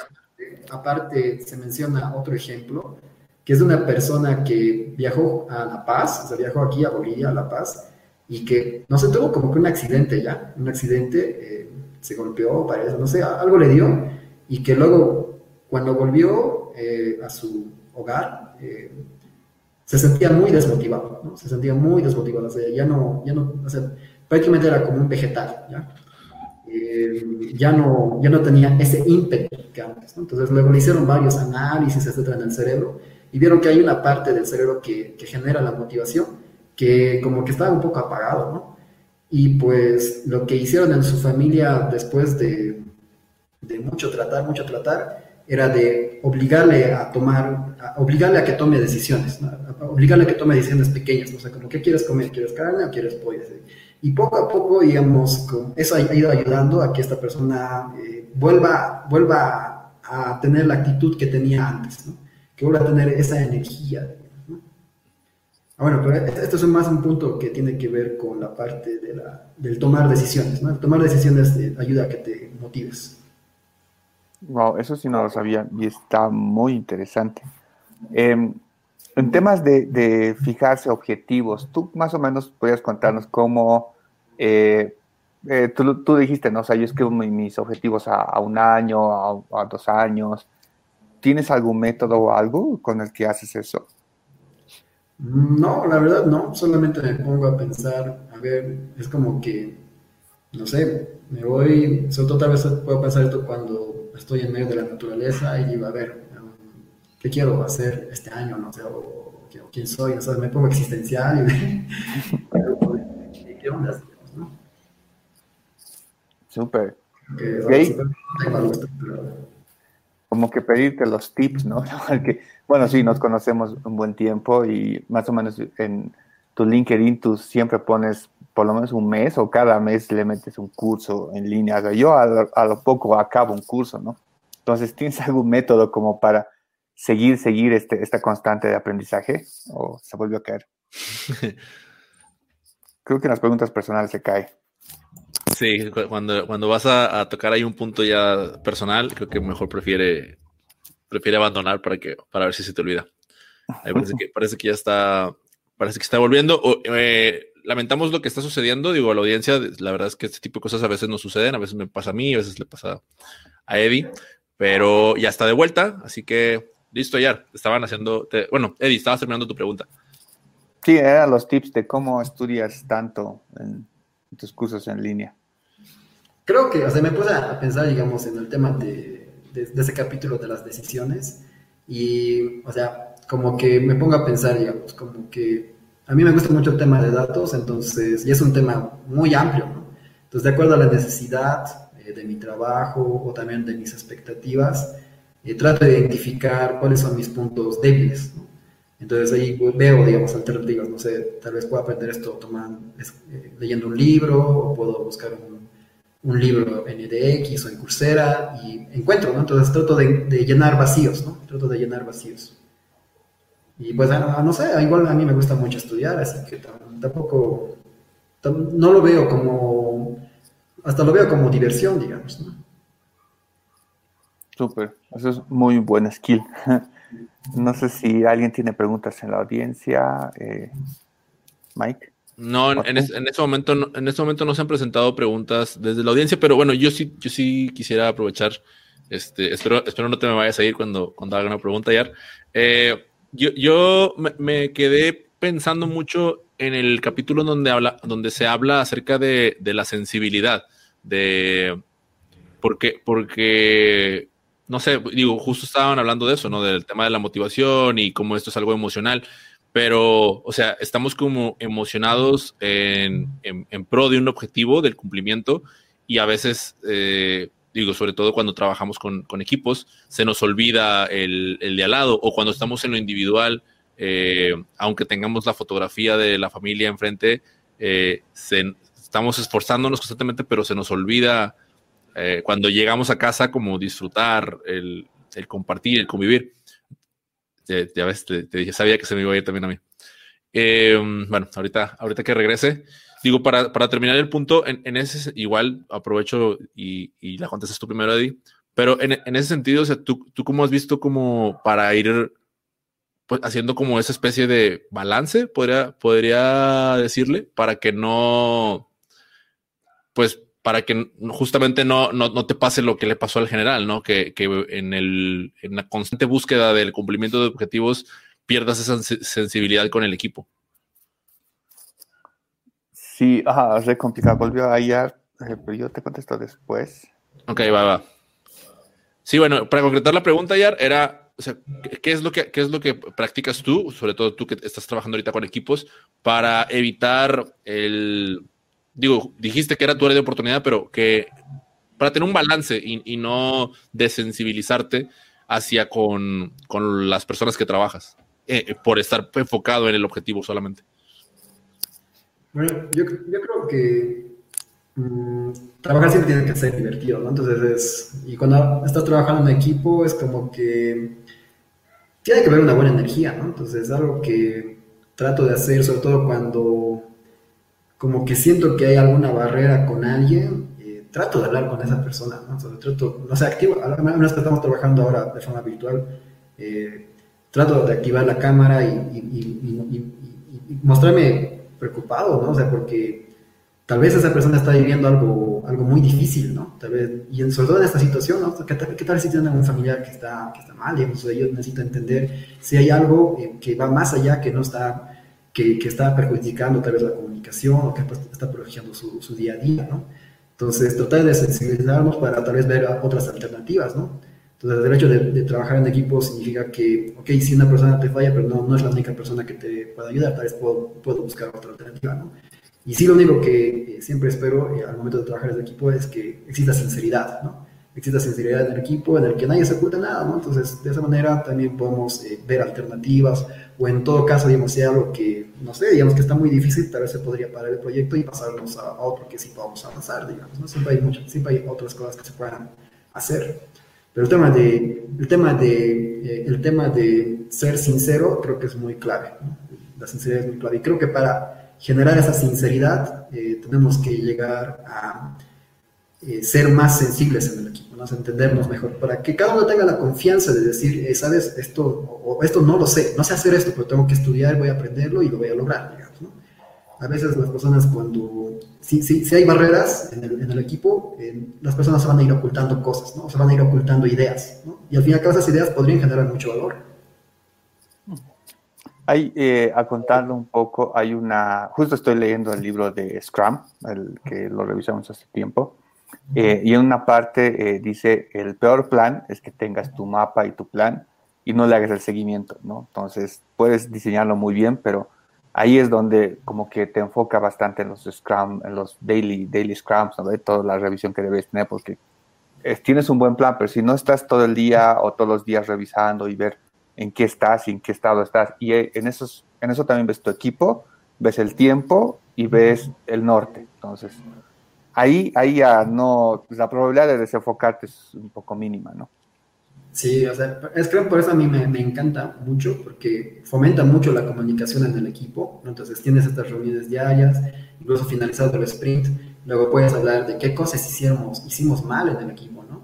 aparte se menciona otro ejemplo, que es de una persona que viajó a La Paz, o sea, viajó aquí a Bolivia, a La Paz, y que, no sé, tuvo como que un accidente ya, un accidente, eh, se golpeó, parece, no sé, algo le dio, y que luego, cuando volvió eh, a su hogar, eh, se sentía muy desmotivado, ¿no? Se sentía muy desmotivado, o sea, ya no, ya no, o sea, prácticamente era como un vegetal, ¿ya? Eh, ya, no, ya no tenía ese ímpetu que antes. Entonces luego le hicieron varios análisis, etcétera, en el cerebro y vieron que hay una parte del cerebro que, que genera la motivación que como que estaba un poco apagado, ¿no? Y pues lo que hicieron en su familia después de, de mucho tratar, mucho tratar, era de obligarle a tomar, obligarle a que tome decisiones, obligarle a que tome decisiones pequeñas, o sea, como, ¿qué quieres comer? ¿Quieres carne o quieres pollo? Y poco a poco, digamos, eso ha ido ayudando a que esta persona eh, vuelva, vuelva a tener la actitud que tenía antes, ¿no? que vuelva a tener esa energía. ¿no? Ah, bueno, pero esto es más un punto que tiene que ver con la parte de la, del tomar decisiones. ¿no? El tomar decisiones eh, ayuda a que te motives. Wow, eso sí no lo sabía y está muy interesante. Em, en temas de, fijarse objetivos, tú más o menos podrías contarnos cómo, eh, eh, tú, dijiste, ¿no? O sea, yo escribo mis objetivos a, un año, a, dos años. ¿Tienes algún método o algo con el que haces eso? No, la verdad no, solamente me pongo a pensar, a ver, es como que, no sé, me voy, sobre todo tal vez puedo pensar esto cuando estoy en medio de la naturaleza y digo, a ver, ¿qué quiero hacer este año? No sé, o, quién soy, o sea, me pongo existencial y ¿qué onda? ¿no? Súper. como que pedirte los tips, ¿no? bueno, sí, nos conocemos un buen tiempo y más o menos en tu LinkedIn tú siempre pones por lo menos un mes o cada mes le metes un curso en línea. yo a lo, poco acabo un curso, ¿no? Entonces, ¿tienes algún método como para seguir, seguir este, esta constante de aprendizaje? ¿O se volvió a caer? Creo que en las preguntas personales se cae. Sí, cuando, cuando vas a, tocar ahí un punto ya personal, creo que mejor prefiere, prefiere abandonar para, que, para ver si se te olvida. parece, que, parece que ya está, parece que está volviendo. Eh, lamentamos lo que está sucediendo, digo, a la audiencia, la verdad es que este tipo de cosas a veces no suceden, a veces me pasa a mí, a veces le pasa a Eddie, pero ya está de vuelta, así que listo, ya, estaban haciendo, bueno, Eddie, estabas terminando tu pregunta. Sí, eran los tips de cómo estudias tanto en tus cursos en línea. Creo que, o sea, me puse a pensar, digamos, en el tema de, de, ese capítulo de las decisiones y, o sea, como que me pongo a pensar, digamos, como que a mí me gusta mucho el tema de datos, entonces, y es un tema muy amplio, ¿no? Entonces, de acuerdo a la necesidad eh, de mi trabajo o también de mis expectativas, eh, trato de identificar cuáles son mis puntos débiles, ¿no? Entonces ahí veo, digamos, alternativas, no sé, tal vez puedo aprender esto tomando, eh, leyendo un libro, o puedo buscar un, un, libro en EDX o en Coursera y encuentro, ¿no? Entonces trato de, de, llenar vacíos, ¿no? Trato de llenar vacíos. Y pues, ah, no sé, igual a mí me gusta mucho estudiar, así que tampoco, no lo veo como, hasta lo veo como diversión, digamos, ¿no? Súper, eso es muy buena skill. No sé si alguien tiene preguntas en la audiencia. Eh, Mike. No, en, en, este momento, no, en este momento no se han presentado preguntas desde la audiencia, pero bueno, yo sí, yo sí quisiera aprovechar. Este, espero, espero no te me vayas a ir cuando, cuando haga una pregunta, Yar. Eh, yo, yo me, quedé pensando mucho en el capítulo donde habla, donde se habla acerca de, de la sensibilidad, de porque, porque no sé, digo, justo estaban hablando de eso, ¿no? Del tema de la motivación y cómo esto es algo emocional, pero, o sea, estamos como emocionados en, en, pro de un objetivo, del cumplimiento, y a veces, eh, digo, sobre todo cuando trabajamos con, con equipos, se nos olvida el, el, de al lado, o cuando estamos en lo individual, eh, aunque tengamos la fotografía de la familia enfrente, eh, estamos esforzándonos constantemente, pero se nos olvida eh, cuando llegamos a casa, como disfrutar, el, compartir, el convivir. ya ves, te, dije, sabía que se me iba a ir también a mí. Eh, bueno, ahorita, ahorita que regrese, digo, para, terminar el punto, en, ese, igual aprovecho y, la contestas tú primero, Eddie, pero en, ese sentido, o sea, ¿tú, tú cómo has visto como para ir pues, haciendo como esa especie de balance, podría, podría decirle, para que no, pues para que justamente no, no, te pase lo que le pasó al general, ¿no? Que, en, el, en la constante búsqueda del cumplimiento de objetivos pierdas esa sensibilidad con el equipo. Sí, ajá, es complicado. Volvió a ir, eh, pero yo te contesto después. Ok, va, va. Sí, bueno, para concretar la pregunta, Yar, era, o sea, ¿qué es, lo que, ¿qué es lo que practicas tú, sobre todo tú que estás trabajando ahorita con equipos, para evitar el digo, dijiste que era tu área de oportunidad, pero que para tener un balance y, no desensibilizarte hacia con, las personas que trabajas, eh, por estar enfocado en el objetivo solamente. Bueno, yo, creo que mm, trabajar siempre tiene que ser divertido, ¿no? Entonces es, y cuando estás trabajando en equipo es como que tiene que haber una buena energía, ¿no? Entonces es algo que trato de hacer, sobre todo cuando como que siento que hay alguna barrera con alguien, eh, trato de hablar con esa persona, ¿no? Trato, no sé, activo, a menos que estamos trabajando ahora de forma virtual, eh, trato de activar la cámara y, mostrarme preocupado, ¿no? O sea, porque tal vez esa persona está viviendo algo, algo muy difícil, ¿no? Tal vez, y sobre todo en esta situación, ¿no? ¿Qué tal, qué tal si tiene un familiar que está, que está mal? Digamos, o sea, necesito entender si hay algo eh, que va más allá, que no está que, está perjudicando tal vez la comunicación o que pues, está protegiendo su, su, día a día, ¿no? Entonces, tratar de sensibilizarnos para tal vez ver otras alternativas, ¿no? Entonces, el hecho de, trabajar en equipo significa que, ok, si una persona te falla, pero no, no es la única persona que te puede ayudar, tal vez puedo, puedo buscar otra alternativa, ¿no? Y sí, lo único que eh, siempre espero eh, al momento de trabajar en equipo es que exista sinceridad, ¿no? Exista sinceridad en el equipo, en el que nadie se oculta nada, ¿no? Entonces, de esa manera también podemos eh, ver alternativas o en todo caso, digamos, si algo que, no sé, digamos que está muy difícil, tal vez se podría parar el proyecto y pasarnos a, otro que sí podamos avanzar, digamos, ¿no? Siempre hay, mucho, siempre hay otras cosas que se puedan hacer. Pero el tema de, el tema de, eh, el tema de ser sincero creo que es muy clave. La sinceridad es muy clave. Y creo que para generar esa sinceridad eh, tenemos que llegar a ser más sensibles en el equipo, ¿no? entendernos mejor, para que cada uno tenga la confianza de decir, sabes, esto, o, esto no lo sé, no sé hacer esto, pero tengo que estudiar, voy a aprenderlo y lo voy a lograr, digamos. A veces las personas cuando, si, si, si hay barreras en el, en el equipo, las personas se van a ir ocultando cosas, ¿no? Se van a ir ocultando ideas. Y al fin y al cabo esas ideas podrían generar mucho valor. Hay, eh, a contarlo un poco, hay una, justo estoy leyendo el libro de Scrum, el que lo revisamos hace tiempo, eh, y en una parte eh, dice, el peor plan es que tengas tu mapa y tu plan y no le hagas el seguimiento, ¿no? Entonces, puedes diseñarlo muy bien, pero ahí es donde como que te enfoca bastante en los Scrum, en los daily, daily Scrums, ¿no? De toda la revisión que debes tener, porque tienes un buen plan, pero si no estás todo el día o todos los días revisando y ver en qué estás y en qué estado estás, y eh, en, esos, en eso también ves tu equipo, ves el tiempo y ves el norte. Entonces, ahí, ahí ya no, la probabilidad de desenfocarte es un poco mínima, ¿no? Sí, o sea, es que por eso a mí me, encanta mucho, porque fomenta mucho la comunicación en el equipo. Entonces tienes estas reuniones diarias, incluso finalizado el sprint, luego puedes hablar de qué cosas hicimos, hicimos mal en el equipo, ¿no?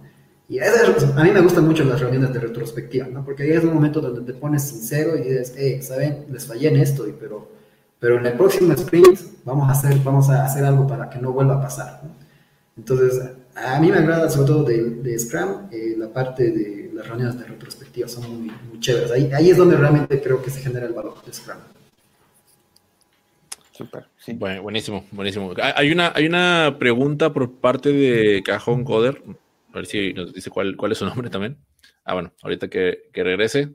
Y a mí me gustan mucho las reuniones de retrospectiva, ¿no? Porque ahí es un momento donde te pones sincero y dices, hey, ¿saben? Les fallé en esto, pero, pero en el próximo sprint vamos a, hacer, vamos a hacer algo para que no vuelva a pasar, ¿no? Entonces, a mí me agrada sobre todo de, de Scrum, eh, la parte de las reuniones de retrospectiva son muy, muy chéveres. Ahí, ahí, es donde realmente creo que se genera el valor de Scrum. Súper, sí. Bueno, buenísimo, buenísimo. Hay una, hay una pregunta por parte de Cajón Coder, a ver si nos dice cuál, cuál es su nombre también. Ah, bueno, ahorita que, que regrese.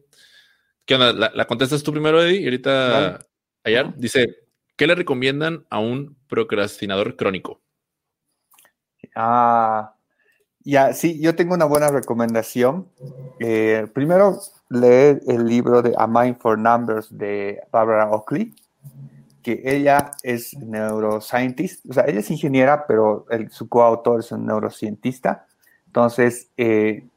¿Qué onda? ¿La, ¿La, contestas tú primero, Eddie? Y ahorita, vale. Dice, ¿qué le recomiendan a un procrastinador crónico? Ah, ya, sí, yo tengo una buena recomendación. Eh, primero, leer el libro de A Mind for Numbers de Barbara Oakley, que ella es neuroscientist, o sea, ella es ingeniera, pero el, su coautor es un neurocientista. Entonces, eh,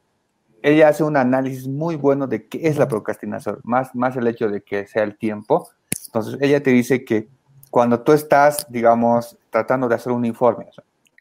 ella hace un análisis muy bueno de qué es la procrastinación, más, más el hecho de que sea el tiempo. Entonces, ella te dice que cuando tú estás, digamos, tratando de hacer un informe,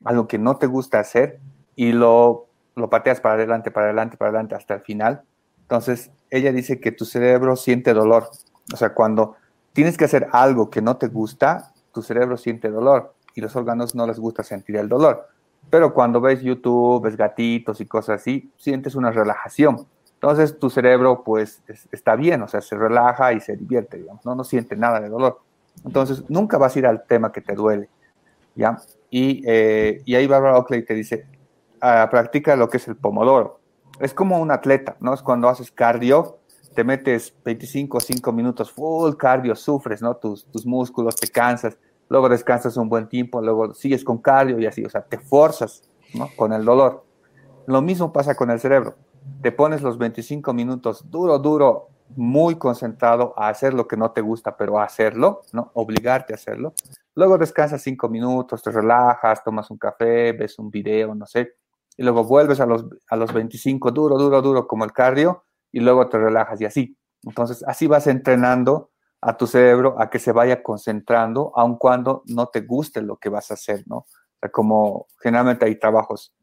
algo que no te gusta hacer y lo, lo pateas para adelante, para adelante, para adelante hasta el final. Entonces, ella dice que tu cerebro siente dolor. O sea, cuando tienes que hacer algo que no te gusta, tu cerebro siente dolor y los órganos no les gusta sentir el dolor. Pero cuando ves YouTube, ves gatitos y cosas así, sientes una relajación. Entonces tu cerebro pues es, está bien, o sea, se relaja y se divierte, digamos, ¿no? no siente nada de dolor. Entonces nunca vas a ir al tema que te duele, ¿ya? Y, eh, y ahí Barbara Oakley te dice, uh, practica lo que es el pomodoro. Es como un atleta, ¿no? Es cuando haces cardio, te metes 25 o 5 minutos full cardio, sufres, ¿no? Tus, tus músculos, te cansas, luego descansas un buen tiempo, luego sigues con cardio y así, o sea, te forzas, ¿no? Con el dolor. Lo mismo pasa con el cerebro. Te pones los 25 minutos duro, duro, muy concentrado a hacer lo que no te gusta, pero a hacerlo, ¿no? Obligarte a hacerlo. Luego descansas cinco minutos, te relajas, tomas un café, ves un video, no sé, y luego vuelves a los, a los 25 duro, duro, duro como el cardio, y luego te relajas y así. Entonces, así vas entrenando a tu cerebro a que se vaya concentrando, aun cuando no te guste lo que vas a hacer, ¿no? Como generalmente hay trabajos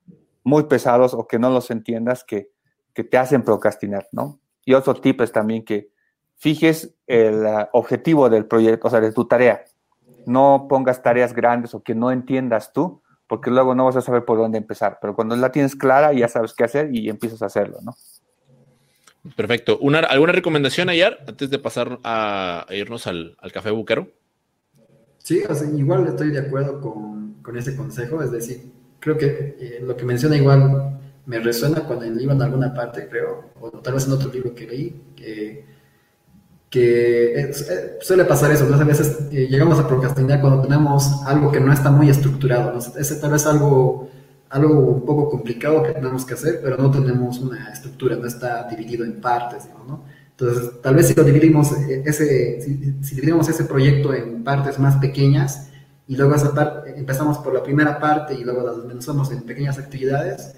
muy pesados o que no los entiendas que, que te hacen procrastinar, ¿no? Y otro tip es también que fijes el uh, objetivo del proyecto, o sea, de tu tarea. No pongas tareas grandes o que no entiendas tú, porque luego no vas a saber por dónde empezar. Pero cuando la tienes clara, ya sabes qué hacer y empiezas a hacerlo, ¿no? Perfecto. ¿Una, ¿Alguna recomendación ayer antes de pasar a, a irnos al, al, café buquero? Sí, o sea, igual estoy de acuerdo con, con ese consejo. Es decir, creo que eh, lo que menciona igual me resuena cuando el libro en alguna parte, creo, o tal vez en otro libro que leí, que, que es, eh, suele pasar eso, ¿no? A veces eh, llegamos a procrastinar cuando tenemos algo que no está muy estructurado, ¿no? Ese tal vez algo algo un poco complicado que tenemos que hacer, pero no tenemos una estructura, no está dividido en partes, ¿no? Entonces, tal vez si lo dividimos, eh, ese, si, si, dividimos ese proyecto en partes más pequeñas y luego esa parte, empezamos por la primera parte y luego las desmenuzamos en pequeñas actividades,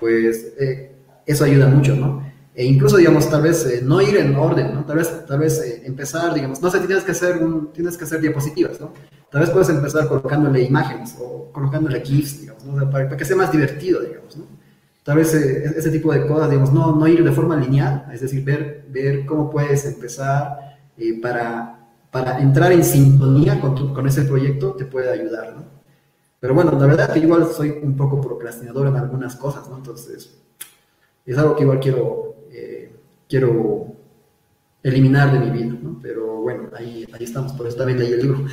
pues eh, eso ayuda mucho, ¿no? E incluso, digamos, tal vez eh, no ir en orden, ¿no? Tal vez, tal vez eh, empezar, digamos, no sé, tienes que hacer, un, tienes que hacer diapositivas, ¿no? Tal vez puedes empezar colocándole imágenes o colocándole GIFs, digamos, ¿no? para, que sea más divertido, digamos, ¿no? Tal vez eh, ese tipo de cosas, digamos, no, no ir de forma lineal, es decir, ver, ver cómo puedes empezar para, para entrar en sintonía con, con ese proyecto te puede ayudar, ¿no? Pero bueno, la verdad que igual soy un poco procrastinador en algunas cosas, ¿no? Entonces, es algo que igual quiero quiero eliminar de mi vida, ¿no? Pero bueno, ahí, ahí estamos, por eso también leí el libro.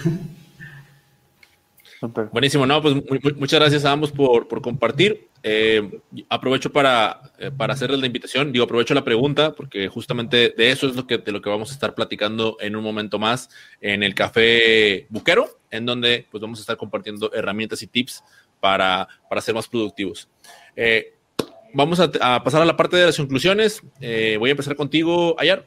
Buenísimo, no, pues muchas gracias a ambos por, por compartir. Eh, aprovecho para, eh, para hacerles la invitación, digo, aprovecho la pregunta porque justamente de eso es lo que, de lo que vamos a estar platicando en un momento más en el Café Buquero, en donde pues vamos a estar compartiendo herramientas y tips para, para ser más productivos. Eh, vamos a, pasar a la parte de las conclusiones. Voy a empezar contigo, Ayar.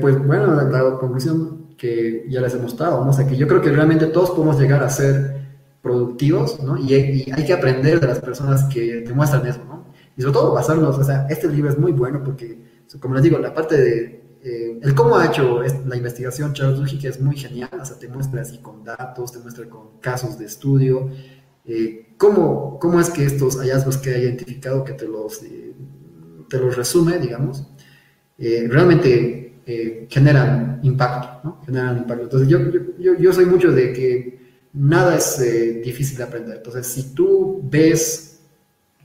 Pues bueno, la, conclusión que ya les he mostrado, ¿no? O sea, que yo creo que realmente todos podemos llegar a ser productivos, ¿no? Y, hay que aprender de las personas que te muestran eso, ¿no? Y sobre todo basarnos, o sea, este libro es muy bueno porque, como les digo, la parte de eh, el cómo ha hecho la investigación Charles Duhigg es muy genial, o sea, te muestra así con datos, te muestra con casos de estudio, eh, ¿cómo, ¿cómo, es que estos hallazgos que ha identificado, que te los, eh, te los resume, digamos, realmente generan impacto, ¿no? Generan impacto. Entonces, yo, yo, yo soy mucho de que nada es difícil de aprender. Entonces, si tú ves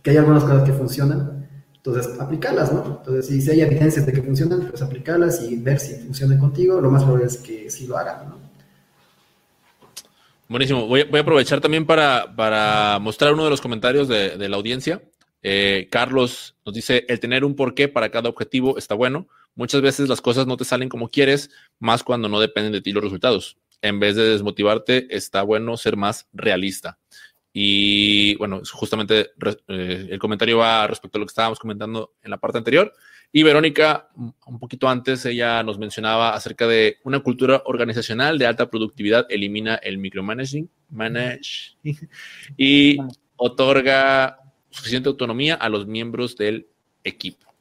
que hay algunas cosas que funcionan, entonces aplicarlas, ¿no? Entonces, si, hay evidencias de que funcionan, pues aplicarlas y ver si funcionan contigo, lo más probable es que sí lo hagan, ¿no? Buenísimo. Voy, a aprovechar también para, mostrar uno de los comentarios de, la audiencia. Eh, Carlos nos dice, el tener un porqué para cada objetivo está bueno. Muchas veces las cosas no te salen como quieres, más cuando no dependen de ti los resultados. En vez de desmotivarte, está bueno ser más realista. Y bueno, justamente eh, el comentario va respecto a lo que estábamos comentando en la parte anterior. Y Verónica, un poquito antes, ella nos mencionaba acerca de una cultura organizacional de alta productividad, elimina el micromanaging y otorga suficiente autonomía a los miembros del equipo.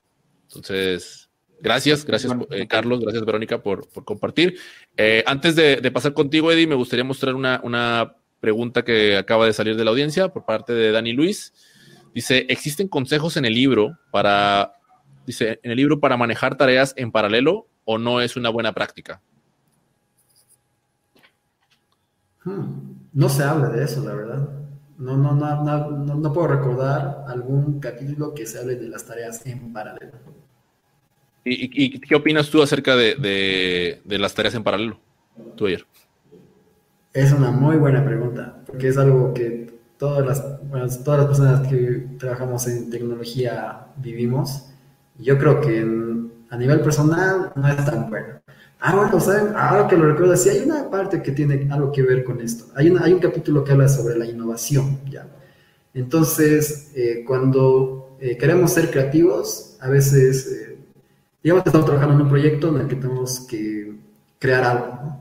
Entonces, gracias, gracias eh, Carlos, gracias Verónica por, compartir. Eh, antes de, pasar contigo, Eddie, me gustaría mostrar una, una pregunta que acaba de salir de la audiencia por parte de Dani Luis. Dice, ¿existen consejos en el libro para Dice, en el libro para manejar tareas en paralelo o no es una buena práctica. Hmm, no se habla de eso, la verdad. No, no, no, no, puedo recordar algún capítulo que se hable de las tareas en paralelo. ¿Y, qué opinas tú acerca de, las tareas en paralelo? Tú ayer. Es una muy buena pregunta, porque es algo que todas las, todas las personas que trabajamos en tecnología vivimos yo creo que a nivel personal no es tan bueno. Ah, bueno, ¿saben? ahora que lo recuerdo, sí hay una parte que tiene algo que ver con esto. Hay, hay un capítulo que habla sobre la innovación, ¿ya? Entonces, eh, cuando eh, queremos ser creativos, a veces, eh, digamos que estamos trabajando en un proyecto en el que tenemos que crear algo,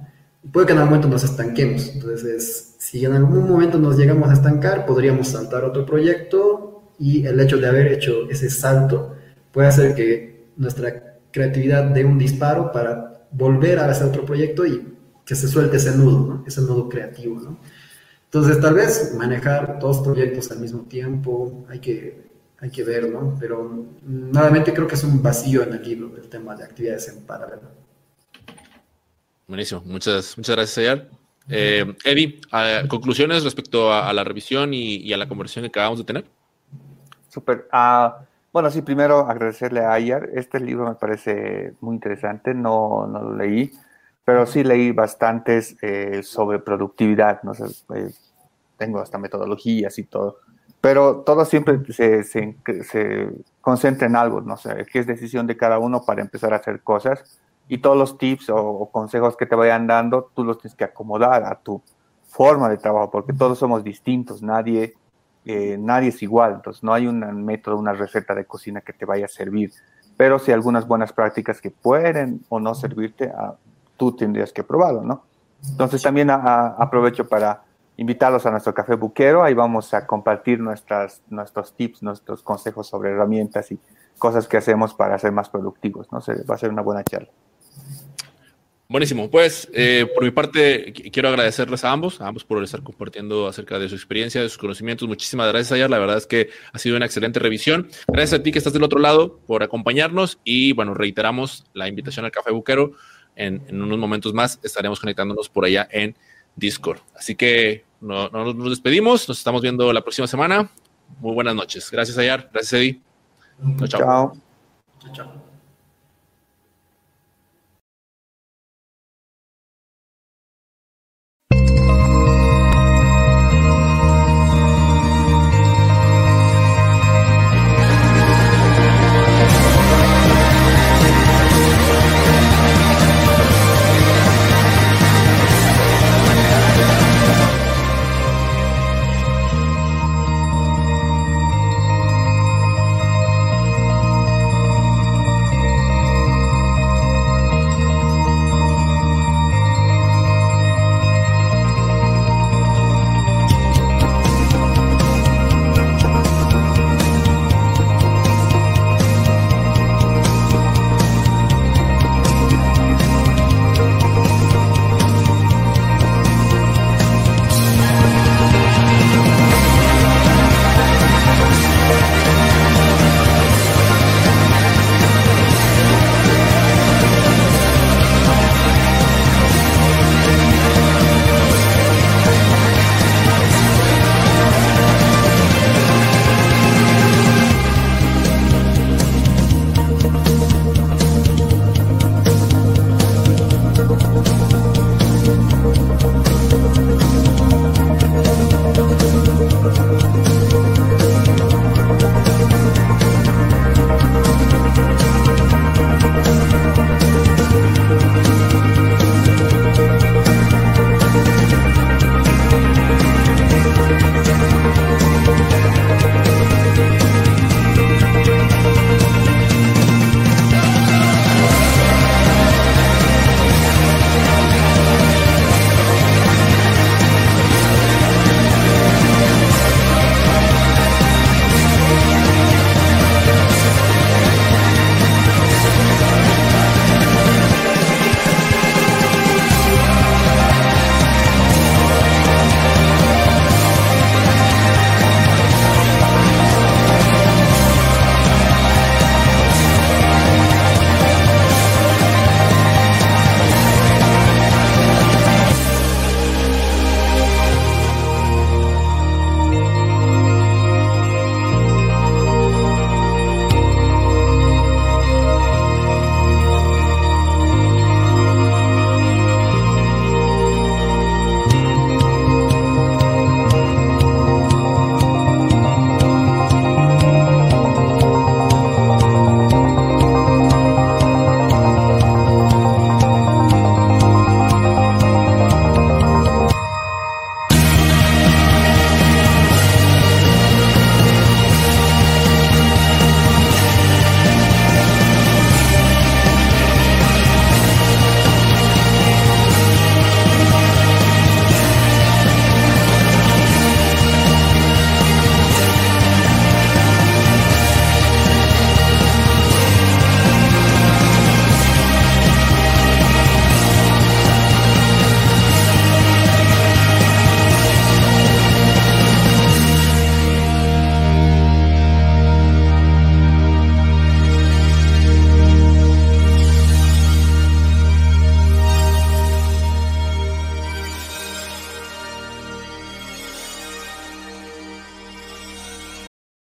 puede que en algún momento nos estanquemos. Entonces, si en algún momento nos llegamos a estancar, podríamos saltar otro proyecto y el hecho de haber hecho ese salto puede hacer que nuestra creatividad dé un disparo para volver a hacer otro proyecto y que se suelte ese nudo, ese nudo creativo. Entonces, tal vez manejar dos proyectos al mismo tiempo, hay que, hay que ver, ¿no? Pero nuevamente creo que es un vacío en el libro el tema de actividades en paralelo. Buenísimo, muchas, muchas gracias, Ayar. Eh, Eddie, conclusiones respecto a, la revisión y, a la conversación que acabamos de tener. Súper. Ah, bueno, sí, primero agradecerle a Ayar. Este libro me parece muy interesante, no, no lo leí, pero sí leí bastantes eh, sobre productividad, no sé, eh, tengo hasta metodologías y todo, pero todo siempre se, se, se, concentra en algo, no sé, qué es decisión de cada uno para empezar a hacer cosas. Y todos los tips o, consejos que te vayan dando, tú los tienes que acomodar a tu forma de trabajo, porque todos somos distintos, nadie nadie es igual, entonces no hay un método, una receta de cocina que te vaya a servir, pero si algunas buenas prácticas que pueden o no servirte, ah, tú tendrías que probarlo, ¿no? Entonces también aprovecho para invitarlos a nuestro café buquero. Ahí vamos a compartir nuestras, nuestros tips, nuestros consejos sobre herramientas y cosas que hacemos para ser más productivos. ¿no? va a ser una buena charla. Buenísimo. Pues eh, por mi parte quiero agradecerles a ambos, a ambos por estar compartiendo acerca de su experiencia, de sus conocimientos. Muchísimas gracias, Ayar. La verdad es que ha sido una excelente revisión. Gracias a ti que estás del otro lado por acompañarnos y bueno, reiteramos la invitación al Café Buquero. En, unos momentos más estaremos conectándonos por allá en Discord. Así que no, nos despedimos, nos estamos viendo la próxima semana. Muy buenas noches. Gracias, Ayar. Gracias, Eddie. chao. chao. chao.